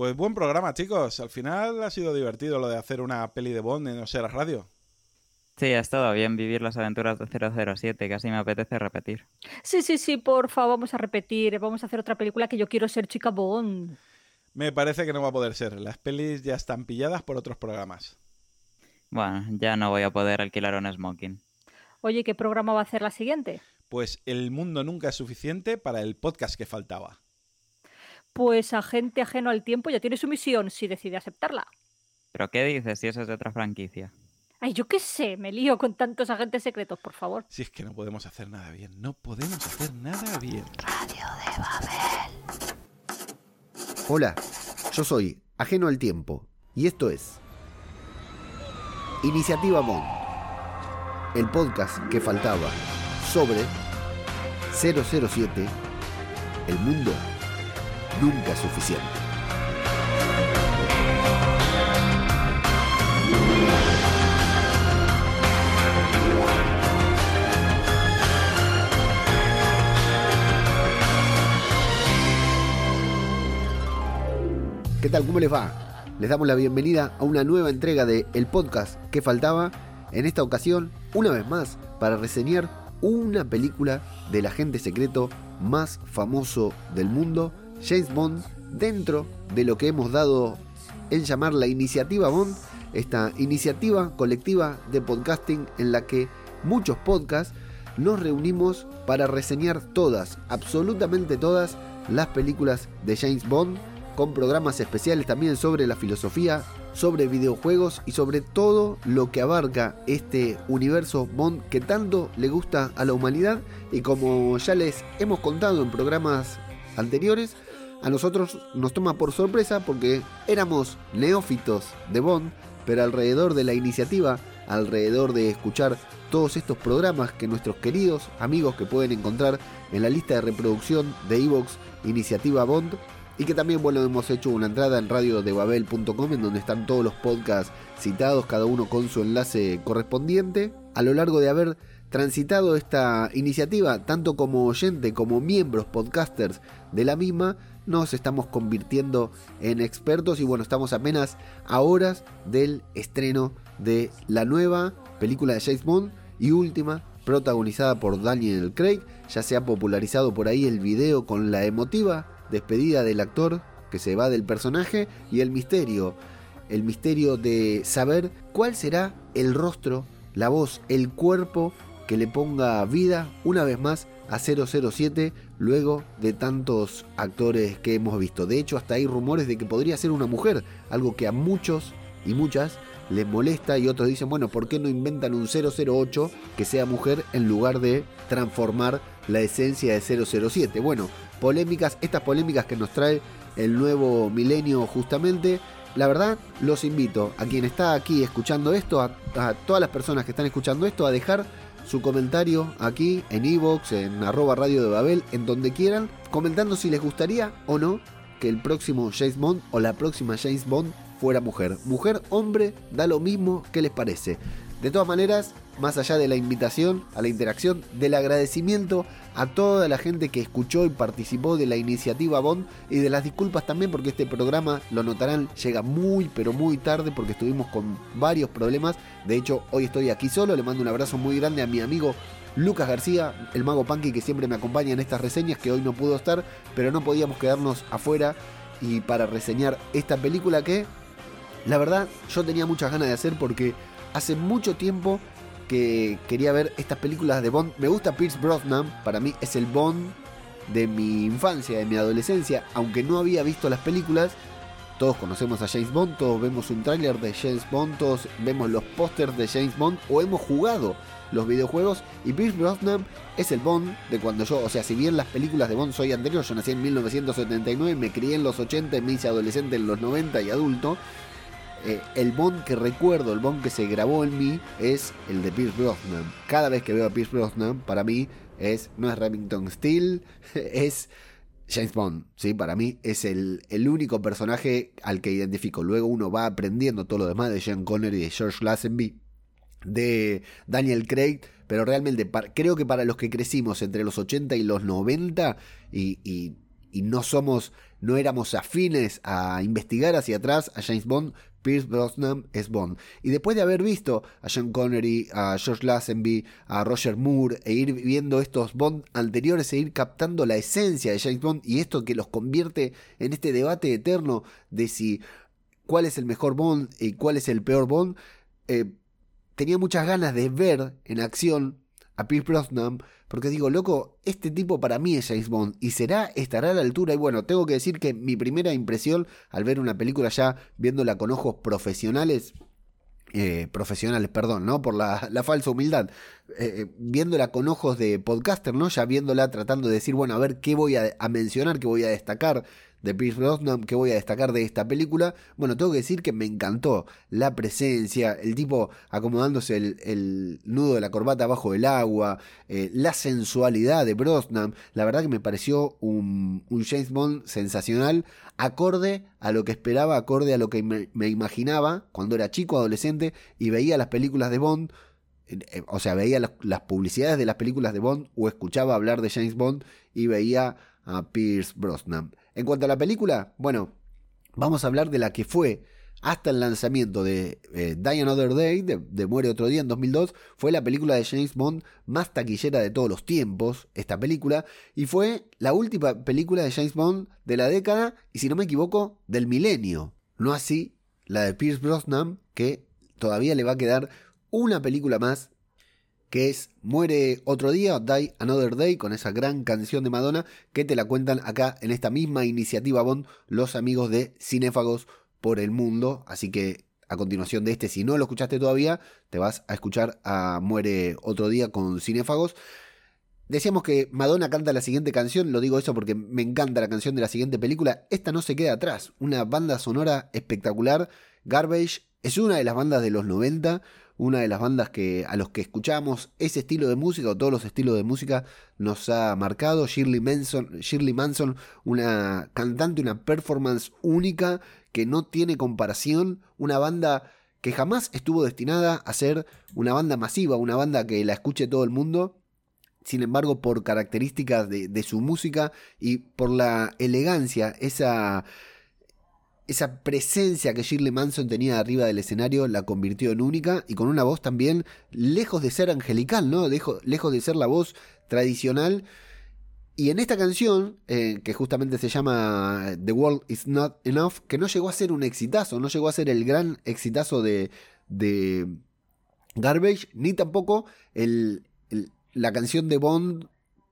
Pues buen programa, chicos. Al final ha sido divertido lo de hacer una peli de Bond en Osera Radio. Sí, ha estado bien vivir las aventuras de 007, casi me apetece repetir. Sí, sí, sí, porfa, vamos a repetir. Vamos a hacer otra película que yo quiero ser chica Bond. Me parece que no va a poder ser. Las pelis ya están pilladas por otros programas. Bueno, ya no voy a poder alquilar un smoking. Oye, ¿qué programa va a hacer la siguiente? Pues El mundo nunca es suficiente para el podcast que faltaba. Pues agente ajeno al tiempo ya tiene su misión si decide aceptarla. ¿Pero qué dices si eso es de otra franquicia? Ay, yo qué sé, me lío con tantos agentes secretos, por favor. Si es que no podemos hacer nada bien, no podemos hacer nada bien. Radio de Babel. Hola, yo soy Ajeno al Tiempo y esto es Iniciativa Bond, el podcast que faltaba sobre 007, el mundo nunca suficiente. ¿Qué tal? ¿Cómo les va? Les damos la bienvenida a una nueva entrega de El Podcast que faltaba. En esta ocasión, una vez más, para reseñar una película del agente secreto más famoso del mundo, James Bond, dentro de lo que hemos dado en llamar la iniciativa Bond, esta iniciativa colectiva de podcasting en la que muchos podcasts nos reunimos para reseñar todas, absolutamente todas, las películas de James Bond con programas especiales también sobre la filosofía, sobre videojuegos y sobre todo lo que abarca este universo Bond que tanto le gusta a la humanidad y como ya les hemos contado en programas anteriores, a nosotros nos toma por sorpresa porque éramos neófitos de Bond, pero alrededor de la iniciativa, alrededor de escuchar todos estos programas que nuestros queridos amigos que pueden encontrar en la lista de reproducción de Evox Iniciativa Bond, y que también bueno hemos hecho una entrada en radiodebabel.com en donde están todos los podcasts citados, cada uno con su enlace correspondiente. A lo largo de haber transitado esta iniciativa, tanto como oyente como miembros podcasters de la misma, nos estamos convirtiendo en expertos y bueno, estamos apenas a horas del estreno de la nueva película de James Bond y última protagonizada por Daniel Craig. Ya se ha popularizado por ahí el video con la emotiva despedida del actor que se va del personaje y el misterio, el misterio de saber cuál será el rostro, la voz, el cuerpo que le ponga vida una vez más a 007 luego de tantos actores que hemos visto. De hecho, hasta hay rumores de que podría ser una mujer, algo que a muchos y muchas les molesta y otros dicen, bueno, ¿por qué no inventan un 008 que sea mujer en lugar de transformar la esencia de 007? Bueno, polémicas, estas polémicas que nos trae el nuevo milenio justamente. La verdad, los invito a quien está aquí escuchando esto, a, todas las personas que están escuchando esto, a dejar su comentario aquí en Evox, en arroba radio de Babel, en donde quieran, comentando si les gustaría o no que el próximo James Bond o la próxima James Bond fuera mujer. Mujer, hombre, da lo mismo que les parece. De todas maneras, más allá de la invitación a la interacción, del agradecimiento a toda la gente que escuchó y participó de la iniciativa Bond y de las disculpas también porque este programa, lo notarán, llega muy pero muy tarde porque estuvimos con varios problemas. De hecho, hoy estoy aquí solo, le mando un abrazo muy grande a mi amigo Lucas García, el mago punky que siempre me acompaña en estas reseñas, que hoy no pudo estar, pero no podíamos quedarnos afuera y para reseñar esta película que, la verdad, yo tenía muchas ganas de hacer porque hace mucho tiempo que quería ver estas películas de Bond. Me gusta Pierce Brosnan, para mí es el Bond de mi infancia, de mi adolescencia, aunque no había visto las películas. Todos conocemos a James Bond, todos vemos un tráiler de James Bond, todos vemos los pósters de James Bond o hemos jugado los videojuegos y Pierce Brosnan es el Bond de cuando yo, o sea, si bien las películas de Bond soy anterior, yo nací en 1979, me crié en los 80, me hice adolescente en los 90 y adulto, eh, el Bond que recuerdo, el Bond que se grabó en mí es el de Pierce Brosnan. Cada vez que veo a Pierce Brosnan, para mí es no es Remington Steele, es James Bond, ¿sí? Para mí es el, el, único personaje al que identifico. Luego uno va aprendiendo todo lo demás de Sean Connery de George Lazenby, de Daniel Craig, pero realmente creo que para los que crecimos entre los 80 y los 90 y, y, y no somos no éramos afines a investigar hacia atrás a James Bond, Pierce Brosnan es Bond. Y después de haber visto a Sean Connery, a George Lazenby, a Roger Moore, e ir viendo estos Bond anteriores, e ir captando la esencia de James Bond y esto que los convierte en este debate eterno de si cuál es el mejor Bond y cuál es el peor Bond, eh, tenía muchas ganas de ver en acción a Pierce Brosnan, porque digo, loco, este tipo para mí es James Bond y será, estará a la altura. Y bueno, tengo que decir que mi primera impresión al ver una película ya viéndola con ojos profesionales, eh, profesionales, perdón, ¿no? Por la, falsa humildad, eh, viéndola con ojos de podcaster, ¿no? Ya viéndola tratando de decir, bueno, a ver qué voy a, a mencionar, qué voy a destacar de Pierce Brosnan que voy a destacar de esta película. Bueno, tengo que decir que me encantó la presencia, el tipo acomodándose el, nudo de la corbata bajo el agua, eh, la sensualidad de Brosnan. La verdad que me pareció un, James Bond sensacional, acorde a lo que esperaba, acorde a lo que me, imaginaba cuando era chico, adolescente y veía las películas de Bond. Eh, o sea, veía las publicidades de las películas de Bond o escuchaba hablar de James Bond y veía a Pierce Brosnan. En cuanto a la película, bueno, vamos a hablar de la que fue hasta el lanzamiento de eh, Die Another Day, de, Muere Otro Día en 2002, fue la película de James Bond más taquillera de todos los tiempos, esta película, y fue la última película de James Bond de la década, y si no me equivoco, del milenio. No así la de Pierce Brosnan, que todavía le va a quedar una película más que es Muere otro día, Die Another Day, con esa gran canción de Madonna, que te la cuentan acá en esta misma iniciativa Bond, los amigos de Cinéfagos por el Mundo. Así que a continuación de este, si no lo escuchaste todavía, te vas a escuchar a Muere otro día con Cinéfagos. Decíamos que Madonna canta la siguiente canción, lo digo eso porque me encanta la canción de la siguiente película. Esta no se queda atrás, una banda sonora espectacular. Garbage es una de las bandas de los 90, una de las bandas que a los que escuchamos ese estilo de música o todos los estilos de música nos ha marcado. Shirley Manson, Shirley Manson, una cantante, una performance única que no tiene comparación, una banda que jamás estuvo destinada a ser una banda masiva, una banda que la escuche todo el mundo. Sin embargo, por características de, de su música y por la elegancia, esa esa presencia que Shirley Manson tenía arriba del escenario la convirtió en única y con una voz también lejos de ser angelical, ¿no? lejos de ser la voz tradicional. Y en esta canción, eh, que justamente se llama The World Is Not Enough, que no llegó a ser un exitazo, no llegó a ser el gran exitazo de, de Garbage, ni tampoco la canción de Bond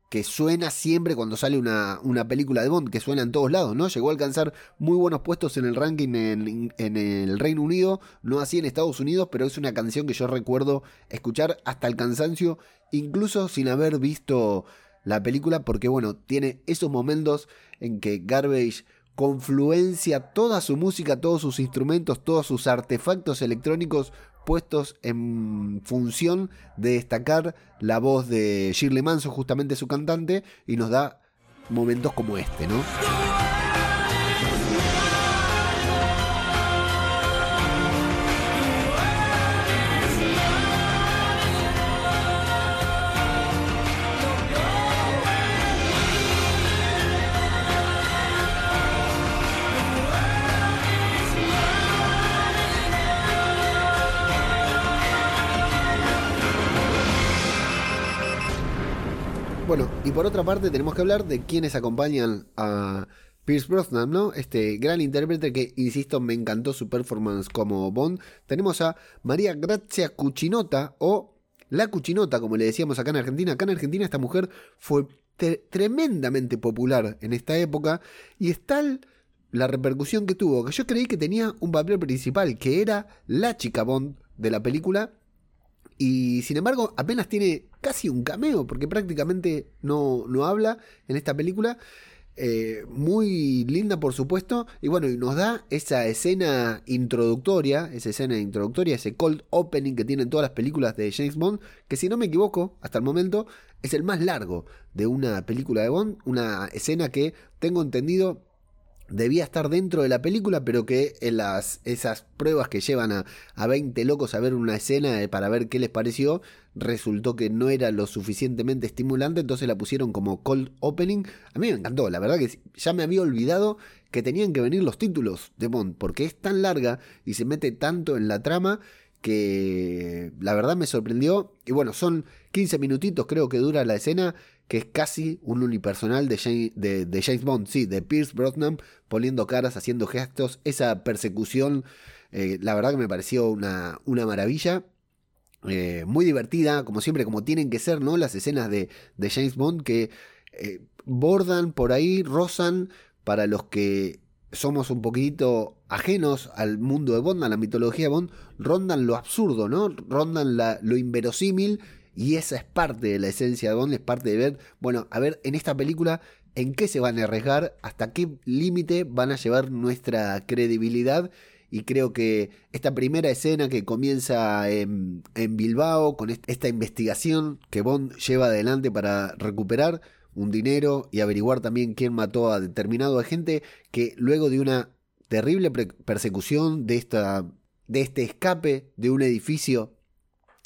que suena siempre cuando sale una, una, película de Bond, que suena en todos lados, ¿no? Llegó a alcanzar muy buenos puestos en el ranking en, en, el Reino Unido, no así en Estados Unidos, pero es una canción que yo recuerdo escuchar hasta el cansancio, incluso sin haber visto la película, porque bueno, tiene esos momentos en que Garbage confluencia toda su música, todos sus instrumentos, todos sus artefactos electrónicos puestos en función de destacar la voz de Shirley Manson, justamente su cantante, y nos da momentos como este, ¿no? Y por otra parte tenemos que hablar de quienes acompañan a Pierce Brosnan, ¿no? Este gran intérprete que, insisto, me encantó su performance como Bond. Tenemos a María Grazia Cuchinota o La Cuchinota, como le decíamos acá en Argentina. Acá en Argentina esta mujer fue tremendamente popular en esta época y es tal la repercusión que tuvo que yo creí que tenía un papel principal, que era la chica Bond de la película y sin embargo, apenas tiene casi un cameo, porque prácticamente no, no habla en esta película. Eh, muy linda, por supuesto. Y bueno, y nos da esa escena introductoria, esa escena introductoria, ese cold opening que tienen todas las películas de James Bond, que si no me equivoco, hasta el momento, es el más largo de una película de Bond. Una escena que tengo entendido debía estar dentro de la película, pero que en las, esas pruebas que llevan a, a 20 locos a ver una escena eh, para ver qué les pareció, resultó que no era lo suficientemente estimulante, entonces la pusieron como cold opening. A mí me encantó, la verdad que ya me había olvidado que tenían que venir los títulos de Bond, porque es tan larga y se mete tanto en la trama que la verdad me sorprendió. Y bueno, son 15 minutitos creo que dura la escena, que es casi un unipersonal de James, de, James Bond, sí, de Pierce Brosnan, poniendo caras, haciendo gestos, esa persecución, eh, la verdad que me pareció una, una maravilla. Eh, muy divertida, como siempre, como tienen que ser, ¿no? Las escenas de, de James Bond que eh, bordan por ahí, rozan para los que somos un poquito ajenos al mundo de Bond, a la mitología de Bond, rondan lo absurdo, ¿no? Rondan lo inverosímil y esa es parte de la esencia de Bond, es parte de ver, bueno, a ver en esta película en qué se van a arriesgar, hasta qué límite van a llevar nuestra credibilidad. Y creo que esta primera escena que comienza en, Bilbao, con esta investigación que Bond lleva adelante para recuperar un dinero y averiguar también quién mató a determinado agente, que luego de una terrible persecución de, esta, de este escape de un edificio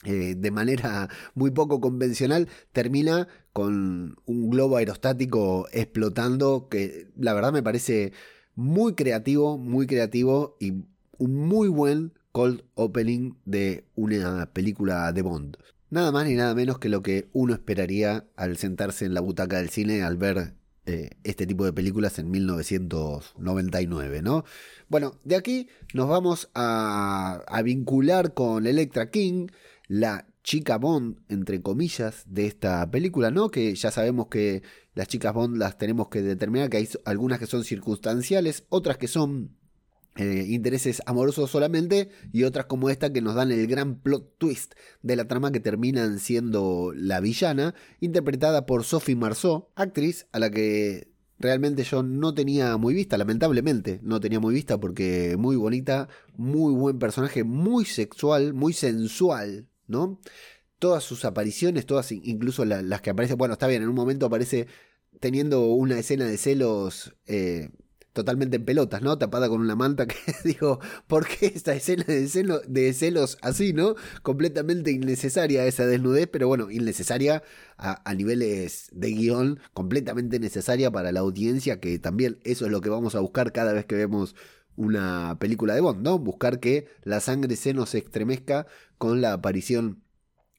eh, de manera muy poco convencional, termina con un globo aerostático explotando, que la verdad me parece muy creativo, muy creativo y un muy buen cold opening de una película de Bond. Nada más ni nada menos que lo que uno esperaría al sentarse en la butaca del cine al ver eh, este tipo de películas en 1999, ¿no? Bueno, de aquí nos vamos a, a vincular con Electra King, la chica Bond, entre comillas, de esta película, ¿no? Que ya sabemos que las chicas Bond las tenemos que determinar, que hay algunas que son circunstanciales, otras que son eh, intereses amorosos solamente y otras como esta que nos dan el gran plot twist de la trama que terminan siendo la villana, interpretada por Sophie Marceau, actriz a la que realmente yo no tenía muy vista, lamentablemente no tenía muy vista porque muy bonita, muy buen personaje, muy sexual, muy sensual, ¿no? Todas sus apariciones, todas incluso las que aparecen, bueno, está bien, en un momento aparece teniendo una escena de celos eh, totalmente en pelotas, ¿no? Tapada con una manta que digo, ¿por qué esta escena de, de celos así, ¿no? Completamente innecesaria esa desnudez, pero bueno, innecesaria a, a, niveles de guion, completamente necesaria para la audiencia, que también eso es lo que vamos a buscar cada vez que vemos una película de Bond, ¿no? Buscar que la sangre se nos estremezca con la aparición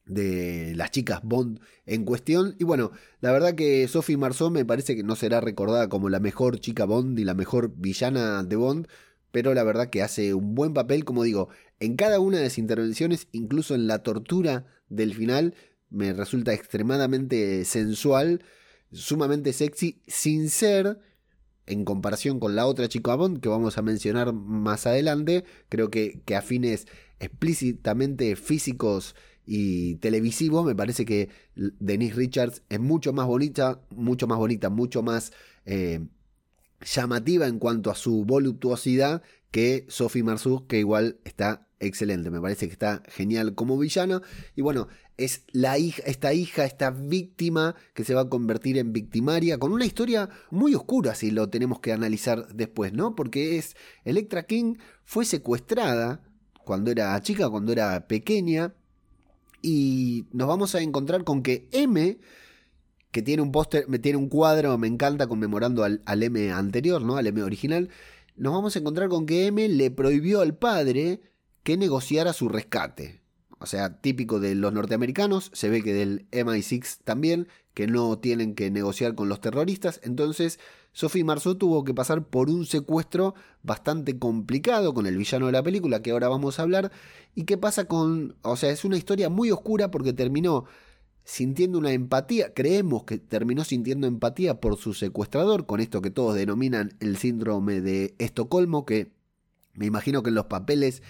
de las chicas Bond en cuestión. Y bueno, la verdad que Sophie Marceau me parece que no será recordada como la mejor chica Bond y la mejor villana de Bond, pero la verdad que hace un buen papel, como digo, en cada una de las intervenciones, incluso en la tortura del final, me resulta extremadamente sensual, sumamente sexy, sin ser, en comparación con la otra chica Bond que vamos a mencionar más adelante, creo que, que a fines explícitamente físicos y televisivo, me parece que Denise Richards es mucho más bonita, mucho más bonita, mucho más eh, llamativa en cuanto a su voluptuosidad que Sophie Marceau, que igual está excelente, me parece que está genial como villana. Y bueno, es la hija, esta hija, esta víctima que se va a convertir en victimaria, con una historia muy oscura si lo tenemos que analizar después, ¿no? Porque es Electra King fue secuestrada cuando era chica, cuando era pequeña, y nos vamos a encontrar con que M, que tiene un póster, tiene un cuadro, me encanta, conmemorando al, M anterior, ¿no? Al M original, nos vamos a encontrar con que M le prohibió al padre que negociara su rescate. O sea, típico de los norteamericanos, se ve que del MI6 también, que no tienen que negociar con los terroristas. Entonces, Sophie Marceau tuvo que pasar por un secuestro bastante complicado con el villano de la película, que ahora vamos a hablar. ¿Y qué pasa con.? O sea, es una historia muy oscura porque terminó sintiendo una empatía, creemos que terminó sintiendo empatía por su secuestrador, con esto que todos denominan el síndrome de Estocolmo, que me imagino que en los papeles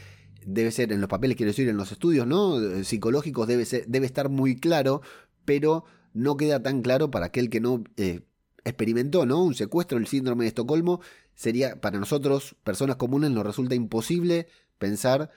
debe ser, en los papeles quiero decir, en los estudios ¿no? psicológicos debe, ser, debe estar muy claro, pero no queda tan claro para aquel que no eh, experimentó ¿no? un secuestro, el síndrome de Estocolmo, sería para nosotros, personas comunes, nos resulta imposible pensar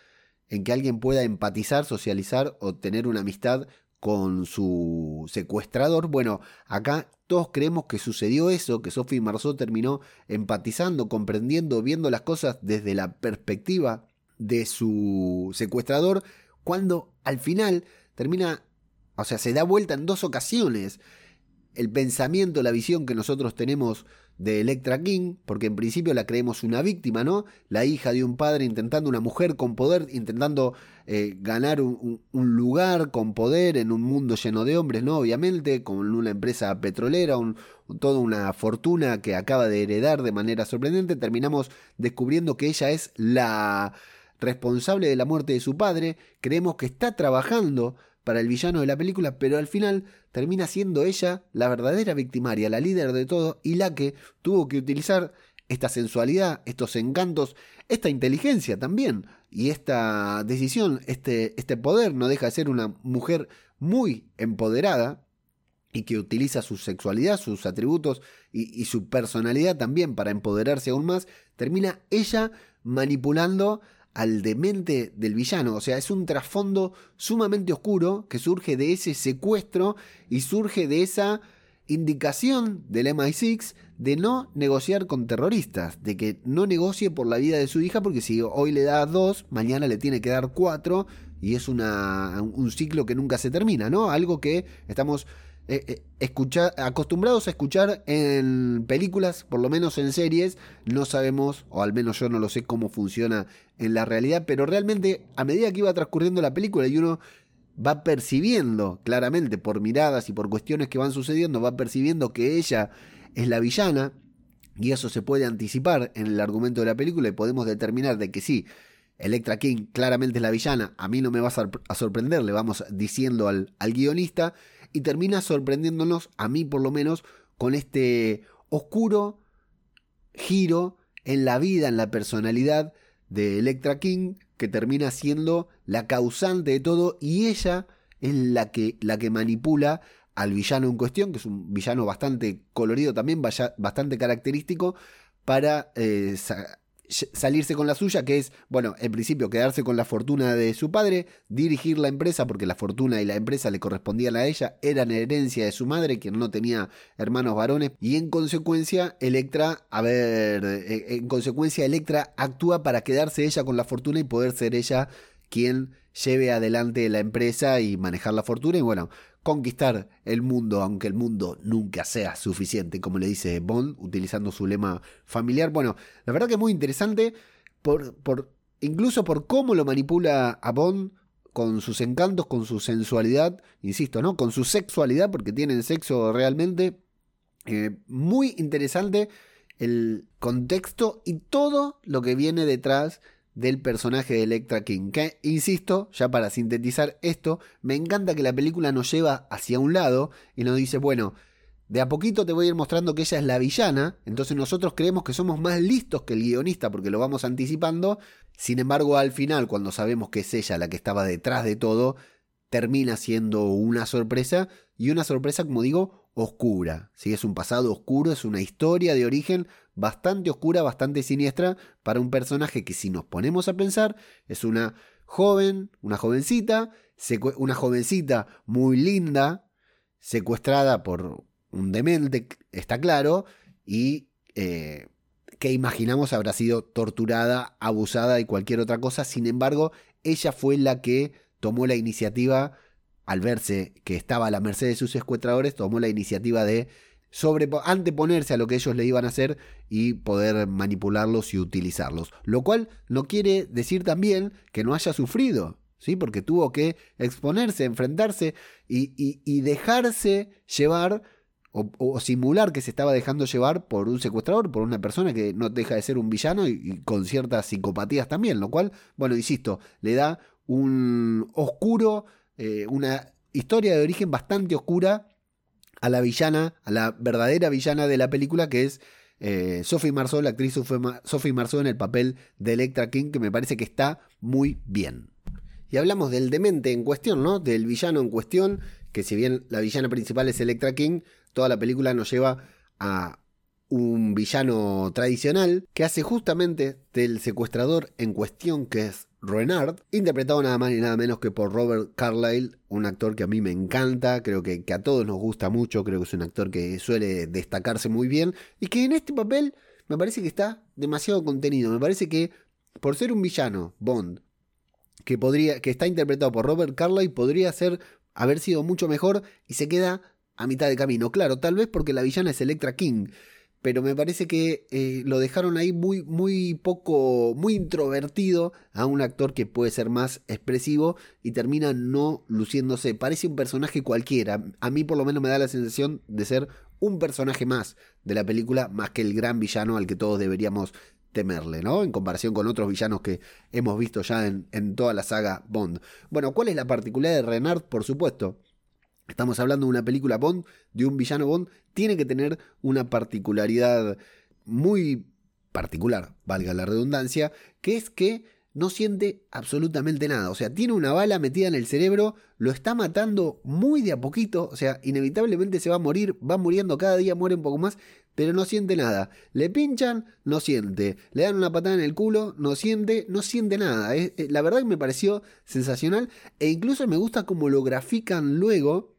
en que alguien pueda empatizar, socializar o tener una amistad con su secuestrador. Bueno, acá todos creemos que sucedió eso, que Sophie Marceau terminó empatizando, comprendiendo, viendo las cosas desde la perspectiva de su secuestrador, cuando al final termina, o sea, se da vuelta en dos ocasiones el pensamiento, la visión que nosotros tenemos de Electra King, porque en principio la creemos una víctima, ¿no? La hija de un padre intentando, una mujer con poder, intentando eh, ganar un, lugar con poder en un mundo lleno de hombres, ¿no? Obviamente, con una empresa petrolera, un, toda una fortuna que acaba de heredar de manera sorprendente, terminamos descubriendo que ella es la responsable de la muerte de su padre, creemos que está trabajando para el villano de la película, pero al final termina siendo ella la verdadera victimaria, la líder de todo y la que tuvo que utilizar esta sensualidad, estos encantos, esta inteligencia también y esta decisión, este, este poder, no deja de ser una mujer muy empoderada y que utiliza su sexualidad, sus atributos y, y su personalidad también para empoderarse aún más, termina ella manipulando al demente del villano. O sea, es un trasfondo sumamente oscuro que surge de ese secuestro y surge de esa indicación del MI6 de no negociar con terroristas, de que no negocie por la vida de su hija, porque si hoy le da dos, mañana le tiene que dar cuatro, y es una, un ciclo que nunca se termina, ¿no? Algo que estamos eh, eh, acostumbrados a escuchar en películas, por lo menos en series, no sabemos, o al menos yo no lo sé cómo funciona en la realidad, pero realmente a medida que iba transcurriendo la película y uno va percibiendo claramente por miradas y por cuestiones que van sucediendo, va percibiendo que ella es la villana, y eso se puede anticipar en el argumento de la película y podemos determinar de que sí, Electra King claramente es la villana, a mí no me va a sorprender, le vamos diciendo al, al guionista, y termina sorprendiéndonos, a mí por lo menos, con este oscuro giro en la vida, en la personalidad de Electra King, que termina siendo la causante de todo y ella es la que, la que manipula al villano en cuestión, que es un villano bastante colorido también, bastante característico, para eh, salirse con la suya, que es, bueno, en principio quedarse con la fortuna de su padre, dirigir la empresa, porque la fortuna y la empresa le correspondían a ella, eran herencia de su madre, quien no tenía hermanos varones, y en consecuencia, Electra, a ver, eh, en consecuencia, Electra actúa para quedarse ella con la fortuna y poder ser ella quien lleve adelante la empresa y manejar la fortuna, y bueno, conquistar el mundo, aunque el mundo nunca sea suficiente, como le dice Bond, utilizando su lema familiar. Bueno, la verdad que es muy interesante, por, por, incluso por cómo lo manipula a Bond con sus encantos, con su sensualidad, insisto, ¿no? Con su sexualidad, porque tienen sexo realmente. Eh, muy interesante el contexto y todo lo que viene detrás del personaje de Electra King. Que, insisto, ya para sintetizar esto, me encanta que la película nos lleva hacia un lado y nos dice, bueno, de a poquito te voy a ir mostrando que ella es la villana, entonces nosotros creemos que somos más listos que el guionista porque lo vamos anticipando, sin embargo al final, cuando sabemos que es ella la que estaba detrás de todo, termina siendo una sorpresa y una sorpresa, como digo, oscura. si Es un pasado oscuro, es una historia de origen bastante oscura, bastante siniestra para un personaje que si nos ponemos a pensar es una joven, una jovencita, una jovencita muy linda, secuestrada por un demente, está claro, y eh, que imaginamos habrá sido torturada, abusada y cualquier otra cosa. Sin embargo, ella fue la que tomó la iniciativa, al verse que estaba a la merced de sus secuestradores, tomó la iniciativa de sobre, anteponerse a lo que ellos le iban a hacer y poder manipularlos y utilizarlos. Lo cual no quiere decir también que no haya sufrido, ¿sí? porque tuvo que exponerse, enfrentarse y, dejarse llevar o, simular que se estaba dejando llevar por un secuestrador, por una persona que no deja de ser un villano y, con ciertas psicopatías también, lo cual, bueno, insisto, le da un oscuro, eh, una historia de origen bastante oscura a la villana, a la verdadera villana de la película, que es eh, Sophie Marceau, la actriz Sophie Marceau en el papel de Electra King, que me parece que está muy bien. Y hablamos del demente en cuestión, ¿no? Del villano en cuestión, que si bien la villana principal es Electra King, toda la película nos lleva a un villano tradicional que hace justamente del secuestrador en cuestión que es Renard, interpretado nada más ni nada menos que por Robert Carlyle, un actor que a mí me encanta, creo que, a todos nos gusta mucho, creo que es un actor que suele destacarse muy bien y que en este papel me parece que está demasiado contenido, me parece que por ser un villano, Bond, que, podría, que está interpretado por Robert Carlyle, podría ser, haber sido mucho mejor y se queda a mitad de camino. Claro, tal vez porque la villana es Electra King pero me parece que eh, lo dejaron ahí muy, muy poco, muy introvertido a un actor que puede ser más expresivo y termina no luciéndose. Parece un personaje cualquiera. A mí por lo menos me da la sensación de ser un personaje más de la película, más que el gran villano al que todos deberíamos temerle, ¿no? En comparación con otros villanos que hemos visto ya en, en toda la saga Bond. Bueno, ¿cuál es la particularidad de Renard? Por supuesto, Estamos hablando de una película Bond, de un villano Bond, tiene que tener una particularidad muy particular, valga la redundancia, que es que no siente absolutamente nada. O sea, tiene una bala metida en el cerebro, lo está matando muy de a poquito, o sea, inevitablemente se va a morir, va muriendo cada día, muere un poco más, pero no siente nada. Le pinchan, no siente. Le dan una patada en el culo, no siente, no siente nada. Eh, la verdad que me pareció sensacional e incluso me gusta cómo lo grafican luego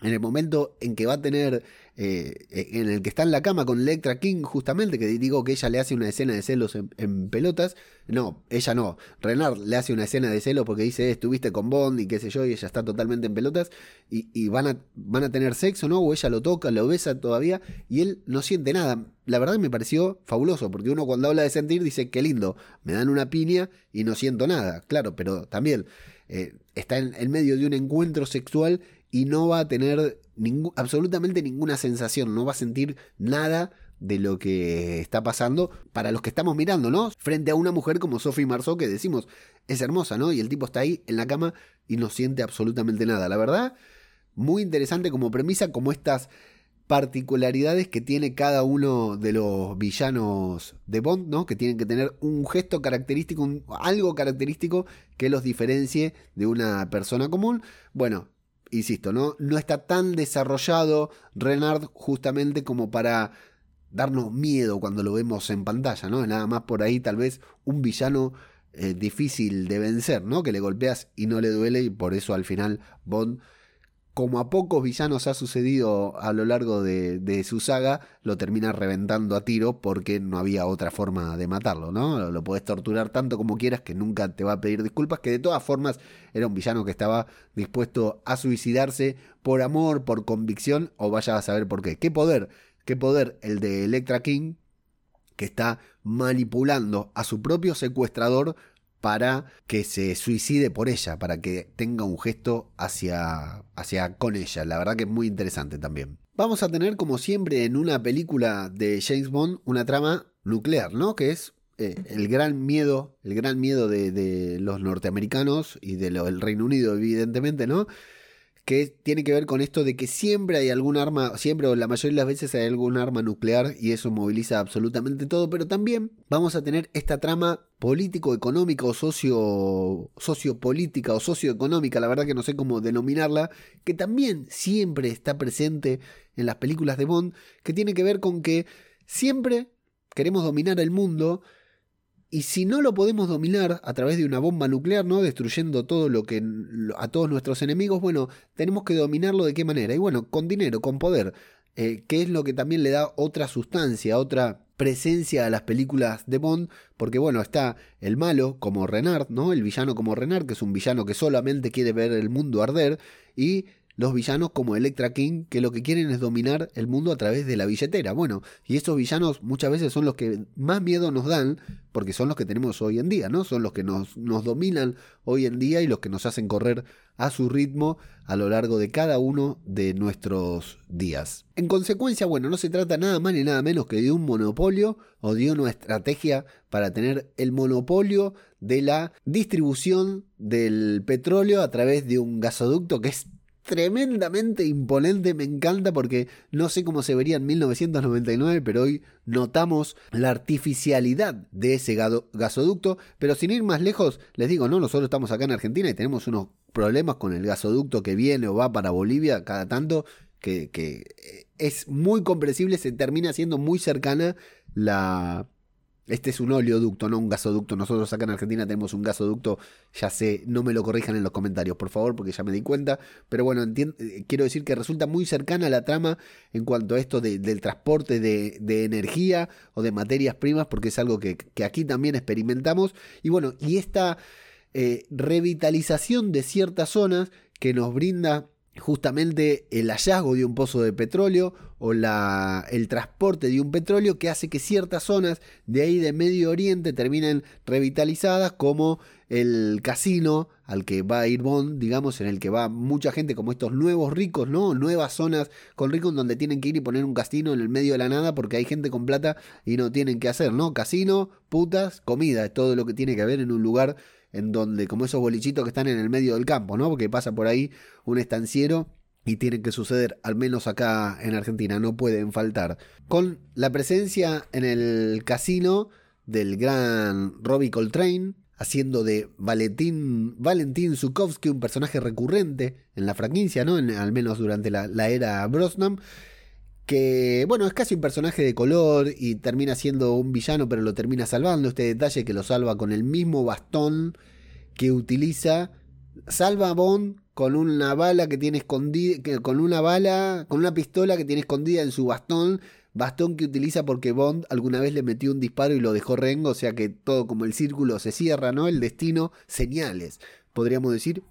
en el momento en que va a tener, eh, en el que está en la cama con Electra King, justamente, que digo que ella le hace una escena de celos en, pelotas. No, ella no. Renard le hace una escena de celos porque dice, estuviste con Bond y qué sé yo, y ella está totalmente en pelotas. Y, van, a, van a tener sexo, ¿no? O ella lo toca, lo besa todavía, y él no siente nada. La verdad me pareció fabuloso, porque uno cuando habla de sentir dice, qué lindo, me dan una piña y no siento nada. Claro, pero también eh, está en, en medio de un encuentro sexual y no va a tener absolutamente ninguna sensación, no va a sentir nada de lo que está pasando para los que estamos mirando, ¿no? Frente a una mujer como Sophie Marceau que decimos es hermosa, ¿no? Y el tipo está ahí en la cama y no siente absolutamente nada. La verdad, muy interesante como premisa, como estas particularidades que tiene cada uno de los villanos de Bond, ¿no? Que tienen que tener un gesto característico, algo característico que los diferencie de una persona común. Bueno, insisto, ¿no? no está tan desarrollado Renard justamente como para darnos miedo cuando lo vemos en pantalla, ¿no? Nada más por ahí tal vez un villano eh, difícil de vencer, ¿no? Que le golpeas y no le duele y por eso al final Bond como a pocos villanos ha sucedido a lo largo de, su saga, lo termina reventando a tiro porque no había otra forma de matarlo, ¿no? Lo puedes torturar tanto como quieras que nunca te va a pedir disculpas, que de todas formas era un villano que estaba dispuesto a suicidarse por amor, por convicción, o vaya a saber por qué. ¿Qué poder? ¿Qué poder? El de Electra King, que está manipulando a su propio secuestrador para que se suicide por ella, para que tenga un gesto hacia, hacia con ella. La verdad que es muy interesante también. Vamos a tener, como siempre, en una película de James Bond, una trama nuclear, ¿no? Que es eh, el gran miedo, el gran miedo de, de los norteamericanos y del Reino Unido, evidentemente, ¿no? Que tiene que ver con esto de que siempre hay algún arma, siempre o la mayoría de las veces hay algún arma nuclear y eso moviliza absolutamente todo, pero también vamos a tener esta trama político-económica o socio, sociopolítica o socioeconómica, la verdad que no sé cómo denominarla, que también siempre está presente en las películas de Bond, que tiene que ver con que siempre queremos dominar el mundo, y si no lo podemos dominar a través de una bomba nuclear, ¿no? Destruyendo todo lo que a todos nuestros enemigos, bueno, tenemos que dominarlo de qué manera. Y bueno, con dinero, con poder, eh, que es lo que también le da otra sustancia, otra presencia a las películas de Bond, porque bueno, está el malo como Renard, ¿no? El villano como Renard, que es un villano que solamente quiere ver el mundo arder, y los villanos como Electra King, que lo que quieren es dominar el mundo a través de la billetera. Bueno, y esos villanos muchas veces son los que más miedo nos dan, porque son los que tenemos hoy en día, ¿no? Son los que nos, nos dominan hoy en día y los que nos hacen correr a su ritmo a lo largo de cada uno de nuestros días. En consecuencia, bueno, no se trata nada más ni nada menos que de un monopolio o de una estrategia para tener el monopolio de la distribución del petróleo a través de un gasoducto que es tremendamente imponente, me encanta porque no sé cómo se vería en 1999, pero hoy notamos la artificialidad de ese gasoducto, pero sin ir más lejos, les digo, no, nosotros estamos acá en Argentina y tenemos unos problemas con el gasoducto que viene o va para Bolivia cada tanto que, que es muy comprensible, se termina siendo muy cercana la, este es un oleoducto, no un gasoducto. Nosotros acá en Argentina tenemos un gasoducto, ya sé, no me lo corrijan en los comentarios, por favor, porque ya me di cuenta. Pero bueno, eh, quiero decir que resulta muy cercana a la trama en cuanto a esto del transporte de, energía o de materias primas, porque es algo que, aquí también experimentamos. Y bueno, y esta eh, revitalización de ciertas zonas que nos brinda justamente el hallazgo de un pozo de petróleo o la, el transporte de un petróleo que hace que ciertas zonas de ahí de Medio Oriente terminen revitalizadas como el casino al que va a ir Bond, digamos, en el que va mucha gente como estos nuevos ricos, ¿no? Nuevas zonas con ricos donde tienen que ir y poner un casino en el medio de la nada porque hay gente con plata y no tienen que hacer, ¿no? Casino, putas, comida, es todo lo que tiene que haber en un lugar en donde, como esos bolichitos que están en el medio del campo, ¿no? Porque pasa por ahí un estanciero y tienen que suceder, al menos acá en Argentina, no pueden faltar. Con la presencia en el casino del gran Robbie Coltrane, haciendo de Valentín, Valentín Zukovsky un personaje recurrente en la franquicia, ¿no? al menos durante la, la era Brosnan que bueno, es casi un personaje de color y termina siendo un villano, pero lo termina salvando. Este detalle que lo salva con el mismo bastón que utiliza. Salva a Bond con una bala que tiene escondida, con una bala, con una pistola que tiene escondida en su bastón, bastón que utiliza porque Bond alguna vez le metió un disparo y lo dejó rengo, o sea que todo como el círculo se cierra, ¿no? El destino, señales, podríamos decir.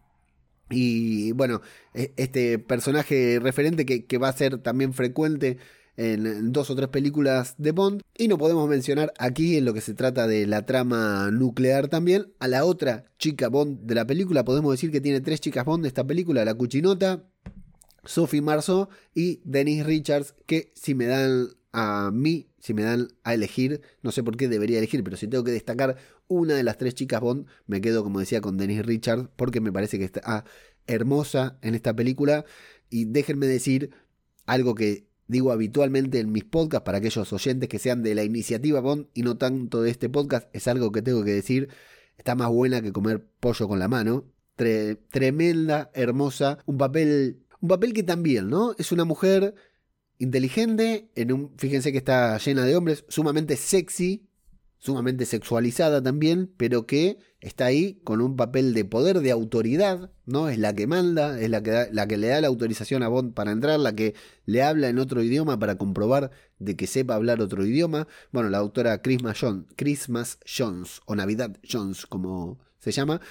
Y bueno, e, este personaje referente que, va a ser también frecuente en dos o tres películas de Bond. Y no podemos mencionar aquí en lo que se trata de la trama nuclear también a la otra chica Bond de la película. Podemos decir que tiene tres chicas Bond de esta película, la Cuchinota, Sophie Marceau y Denise Richards, que si me dan a mí, si me dan a elegir, no sé por qué debería elegir, pero si tengo que destacar una de las tres chicas Bond, me quedo, como decía, con Denise Richards, porque me parece que está hermosa en esta película. Y déjenme decir algo que digo habitualmente en mis podcasts para aquellos oyentes que sean de la iniciativa Bond y no tanto de este podcast, es algo que tengo que decir. Está más buena que comer pollo con la mano. tremenda, hermosa, un papel, un papel que también, ¿no? Es una mujer inteligente, en un, fíjense que está llena de hombres, sumamente sexy, sumamente sexualizada también, pero que está ahí con un papel de poder, de autoridad, ¿no? Es la que manda, es la que, la que le da la autorización a Bond para entrar, la que le habla en otro idioma para comprobar de que sepa hablar otro idioma. Bueno, la doctora Christmas, Christmas Jones, o Navidad Jones, como se llama,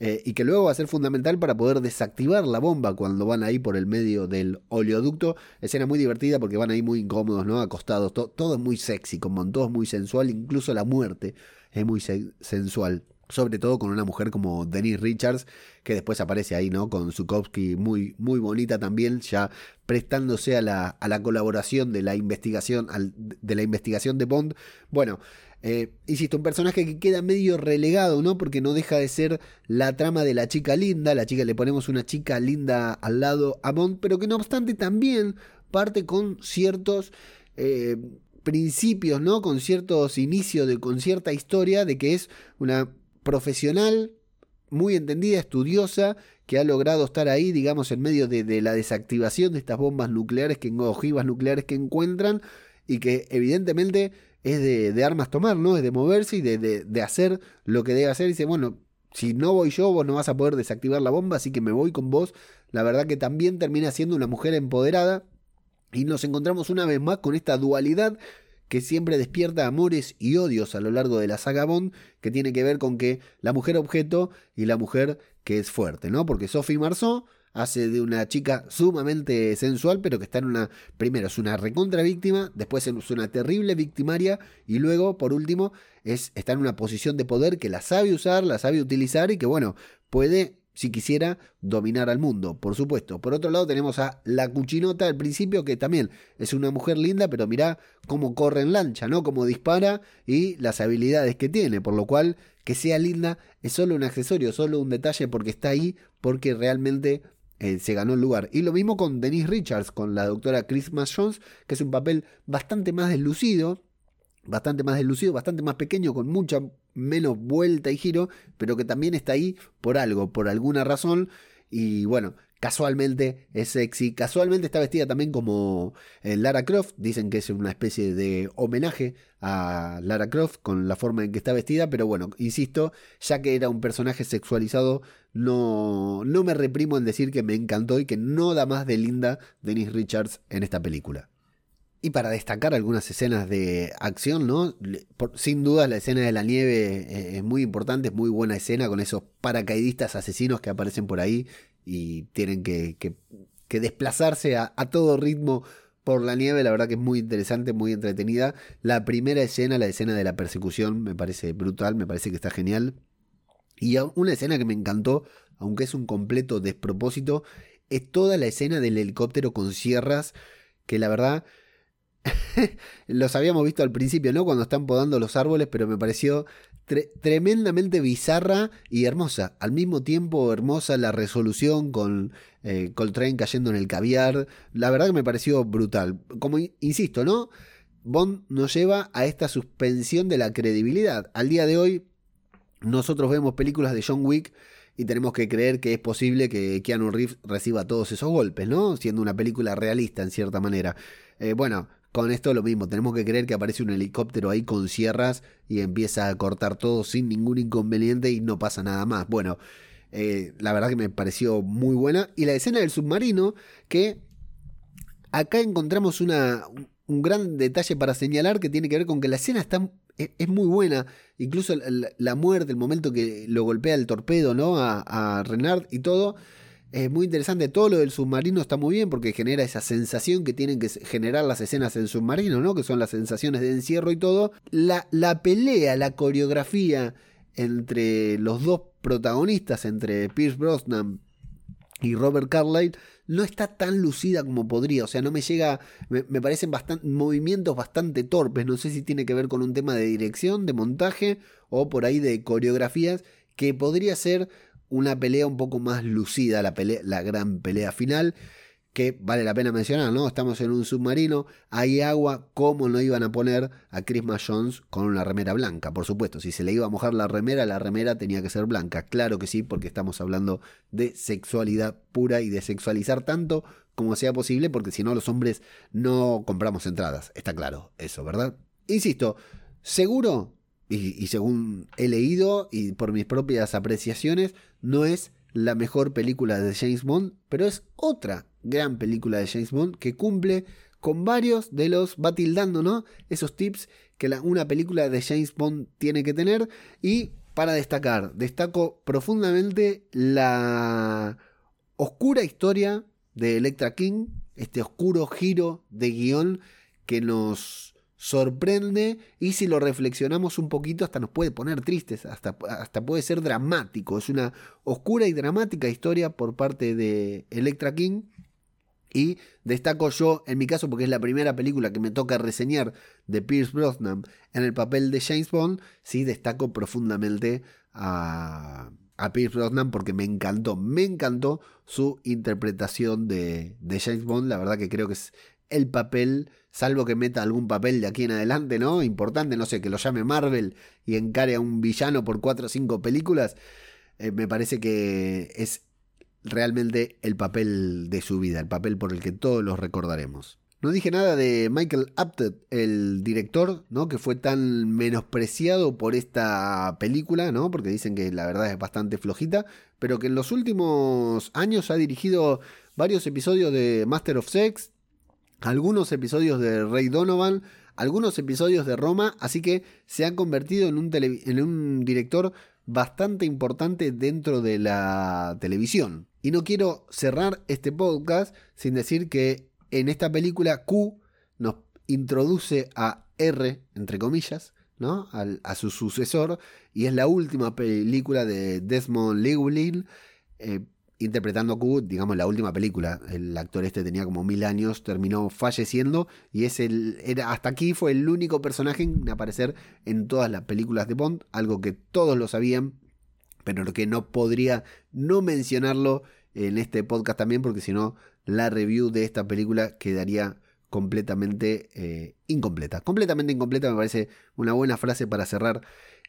eh, y que luego va a ser fundamental para poder desactivar la bomba cuando van ahí por el medio del oleoducto. Escena muy divertida porque van ahí muy incómodos, ¿no? Acostados, todo es muy sexy, como todo es muy sensual, incluso la muerte es muy sensual. Sobre todo con una mujer como Denise Richards, que después aparece ahí, ¿no? Con Zukovsky muy, muy bonita también, ya prestándose a la, a la colaboración de la investigación, de la investigación de Bond. Bueno, eh, insisto, un personaje que queda medio relegado, ¿no? Porque no deja de ser la trama de la chica linda. La chica, le ponemos una chica linda al lado a Bond, pero que no obstante también parte con ciertos eh, principios, ¿no? Con ciertos inicios, de, con cierta historia de que es una profesional muy entendida, estudiosa, que ha logrado estar ahí, digamos, en medio de, la desactivación de estas bombas nucleares, que, ojivas nucleares que encuentran y que evidentemente es de, armas tomar, ¿no? Es de moverse y de, de, hacer lo que debe hacer. Y dice, bueno, si no voy yo, vos no vas a poder desactivar la bomba, así que me voy con vos. La verdad que también termina siendo una mujer empoderada. Y nos encontramos una vez más con esta dualidad que siempre despierta amores y odios a lo largo de la saga Bond, que tiene que ver con que la mujer objeto y la mujer que es fuerte, ¿no? Porque Sophie Marceau hace de una chica sumamente sensual, pero que está en una, primero es una recontra víctima, después es una terrible victimaria y luego, por último, es, está en una posición de poder que la sabe usar, la sabe utilizar y que, bueno, puede si quisiera dominar al mundo, por supuesto. Por otro lado tenemos a la cuchinota al principio, que también es una mujer linda, pero mirá cómo corre en lancha, ¿no? Cómo dispara y las habilidades que tiene, por lo cual que sea linda es solo un accesorio, solo un detalle porque está ahí, porque realmente eh, se ganó el lugar. Y lo mismo con Denise Richards, con la doctora Christmas Jones, que es un papel bastante más deslucido, bastante más deslucido, bastante más pequeño, con mucha menos vuelta y giro, pero que también está ahí por algo, por alguna razón. Y bueno, casualmente es sexy, casualmente está vestida también como eh, Lara Croft, dicen que es una especie de homenaje a Lara Croft con la forma en que está vestida, pero bueno, insisto, ya que era un personaje sexualizado, no, no me reprimo en decir que me encantó y que no da más de linda Denise Richards en esta película. Y para destacar algunas escenas de acción, ¿no? sin duda la escena de la nieve eh, es muy importante, es muy buena escena con esos paracaidistas asesinos que aparecen por ahí y tienen que, desplazarse a, todo ritmo por la nieve, la verdad que es muy interesante, muy entretenida. La primera escena, la escena de la persecución, me parece brutal, me parece que está genial. Y una escena que me encantó, aunque es un completo despropósito, es toda la escena del helicóptero con sierras, que la verdad los habíamos visto al principio, ¿no? Cuando están podando los árboles, pero me pareció tremendamente bizarra y hermosa. Al mismo tiempo, hermosa la resolución con eh, Coltrane cayendo en el caviar. La verdad que me pareció brutal. Como insisto, ¿no? Bond nos lleva a esta suspensión de la credibilidad. Al día de hoy, nosotros vemos películas de John Wick y tenemos que creer que es posible que Keanu Reeves reciba todos esos golpes, ¿no? Siendo una película realista en cierta manera. Eh, bueno, con esto lo mismo, tenemos que creer que aparece un helicóptero ahí con sierras y empieza a cortar todo sin ningún inconveniente y no pasa nada más. Bueno, eh, la verdad que me pareció muy buena. Y la escena del submarino, que acá encontramos una, un gran detalle para señalar que tiene que ver con que la escena está, es, muy buena. Incluso la, muerte, el momento que lo golpea el torpedo, ¿no? A, a Renard y todo es muy interesante. Todo lo del submarino está muy bien porque genera esa sensación que tienen que generar las escenas en submarino, ¿no? Que son las sensaciones de encierro y todo. La, la pelea, la coreografía entre los dos protagonistas, entre Pierce Brosnan y Robert Carlyle, no está tan lucida como podría. O sea, no me llega. Me, me parecen bastante, movimientos bastante torpes. No sé si tiene que ver con un tema de dirección, de montaje o por ahí de coreografías que podría ser una pelea un poco más lucida, la, pelea, la gran pelea final, que vale la pena mencionar, ¿no? Estamos en un submarino, hay agua, ¿cómo no iban a poner a Christmas Jones con una remera blanca? Por supuesto, si se le iba a mojar la remera, la remera tenía que ser blanca. Claro que sí, porque estamos hablando de sexualidad pura y de sexualizar tanto como sea posible, porque si no los hombres no compramos entradas. Está claro eso, ¿verdad? Insisto, seguro y, según he leído y por mis propias apreciaciones, no es la mejor película de James Bond, pero es otra gran película de James Bond que cumple con varios de los, va tildando, ¿no? Esos tips que una película de James Bond tiene que tener. Y para destacar, destaco profundamente la oscura historia de Electra King, este oscuro giro de guion que nos sorprende y si lo reflexionamos un poquito hasta nos puede poner tristes, hasta, hasta puede ser dramático. Es una oscura y dramática historia por parte de Electra King. Y destaco yo, en mi caso, porque es la primera película que me toca reseñar de Pierce Brosnan en el papel de James Bond, sí destaco profundamente a, a Pierce Brosnan porque me encantó, me encantó su interpretación de, de James Bond. La verdad que creo que es el papel, salvo que meta algún papel de aquí en adelante, ¿no? Importante, no sé, que lo llame Marvel y encare a un villano por cuatro o cinco películas, eh, me parece que es realmente el papel de su vida, el papel por el que todos los recordaremos. No dije nada de Michael Apted, el director, ¿no? Que fue tan menospreciado por esta película, ¿no? Porque dicen que la verdad es bastante flojita, pero que en los últimos años ha dirigido varios episodios de Master of Sex, algunos episodios de Rey Donovan, algunos episodios de Roma, así que se ha convertido en un, director bastante importante dentro de la televisión. Y no quiero cerrar este podcast sin decir que en esta película Q nos introduce a R, entre comillas, ¿no? a su sucesor, y es la última película de Desmond Llewellyn, eh, interpretando a Q, digamos, la última película. El actor este tenía como mil años, terminó falleciendo y es el, era, hasta aquí fue el único personaje en aparecer en todas las películas de Bond, algo que todos lo sabían, pero que no podría no mencionarlo en este podcast también, porque si no, la review de esta película quedaría completamente eh, incompleta. Completamente incompleta me parece una buena frase para cerrar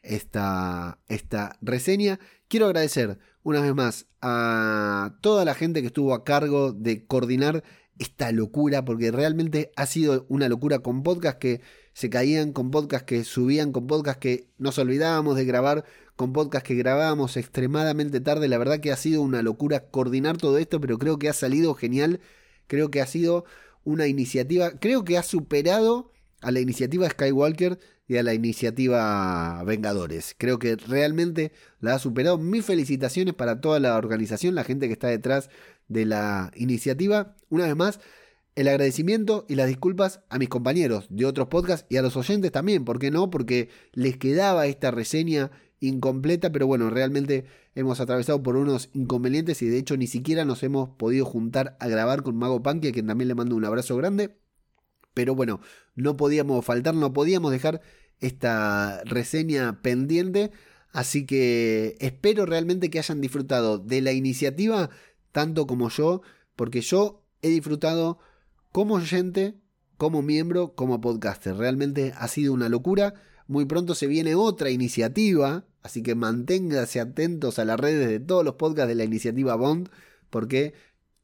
esta, esta reseña. Quiero agradecer una vez más a toda la gente que estuvo a cargo de coordinar esta locura, porque realmente ha sido una locura con podcasts que se caían, con podcasts que subían, con podcasts que nos olvidábamos de grabar, con podcasts que grabábamos extremadamente tarde. La verdad que ha sido una locura coordinar todo esto, pero creo que ha salido genial. Creo que ha sido una iniciativa, creo que ha superado a la iniciativa Skywalker y a la iniciativa Vengadores. Creo que realmente la ha superado. Mis felicitaciones para toda la organización, la gente que está detrás de la iniciativa. Una vez más, el agradecimiento y las disculpas a mis compañeros de otros podcasts y a los oyentes también, ¿por qué no? Porque les quedaba esta reseña incompleta, pero bueno, realmente hemos atravesado por unos inconvenientes y de hecho ni siquiera nos hemos podido juntar a grabar con Mago Panky, a quien también le mando un abrazo grande. Pero bueno, no podíamos faltar, no podíamos dejar esta reseña pendiente. Así que espero realmente que hayan disfrutado de la iniciativa tanto como yo, porque yo he disfrutado como oyente, como miembro, como podcaster. Realmente ha sido una locura. Muy pronto se viene otra iniciativa, así que manténganse atentos a las redes de todos los podcasts de la iniciativa Bond, porque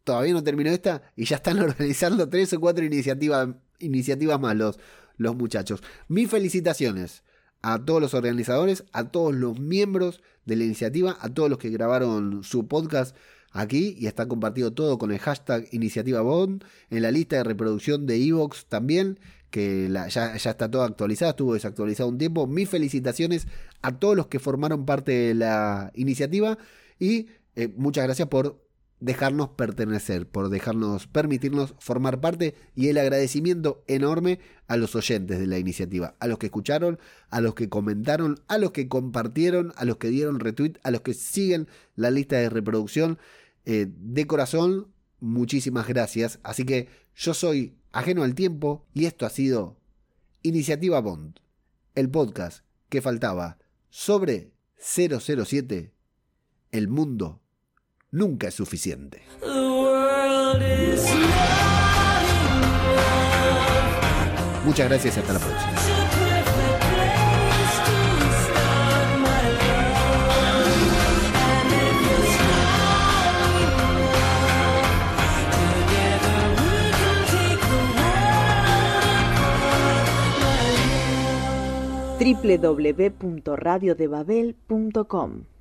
todavía no terminó esta y ya están organizando tres o cuatro iniciativas iniciativas más los, muchachos. Mis felicitaciones a todos los organizadores, a todos los miembros de la iniciativa, a todos los que grabaron su podcast aquí y está compartido todo con el hashtag Iniciativa Bond en la lista de reproducción de Evox también que ya, ya, está todo actualizado, estuvo desactualizado un tiempo. Mis felicitaciones a todos los que formaron parte de la iniciativa y eh, muchas gracias por dejarnos pertenecer, por dejarnos permitirnos formar parte y el agradecimiento enorme a los oyentes de la iniciativa, a los que escucharon, a los que comentaron, a los que compartieron, a los que dieron retweet, a los que siguen la lista de reproducción. Eh, de corazón, muchísimas gracias. Así que yo soy ajeno al tiempo y esto ha sido Iniciativa Bond, el podcast que faltaba sobre 007, el mundo nunca es suficiente. Muchas gracias y hasta la próxima. www.radiodebabel.com